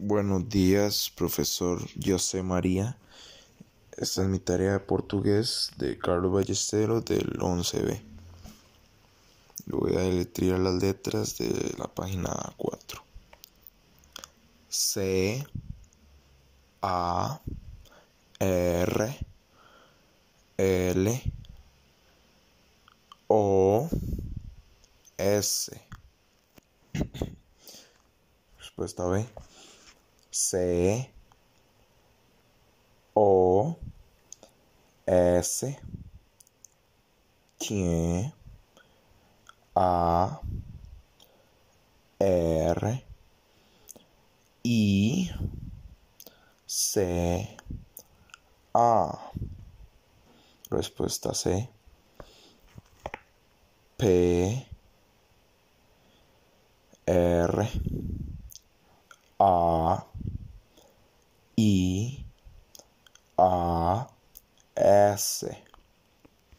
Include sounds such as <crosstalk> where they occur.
Buenos días, profesor José María. Esta es mi tarea de portugués de Carlos Ballesteros del 11B. voy a deletrear las letras de la página 4. C A R L O S <coughs> Respuesta B. C O S T A R I C A. Respuesta C. P R A A S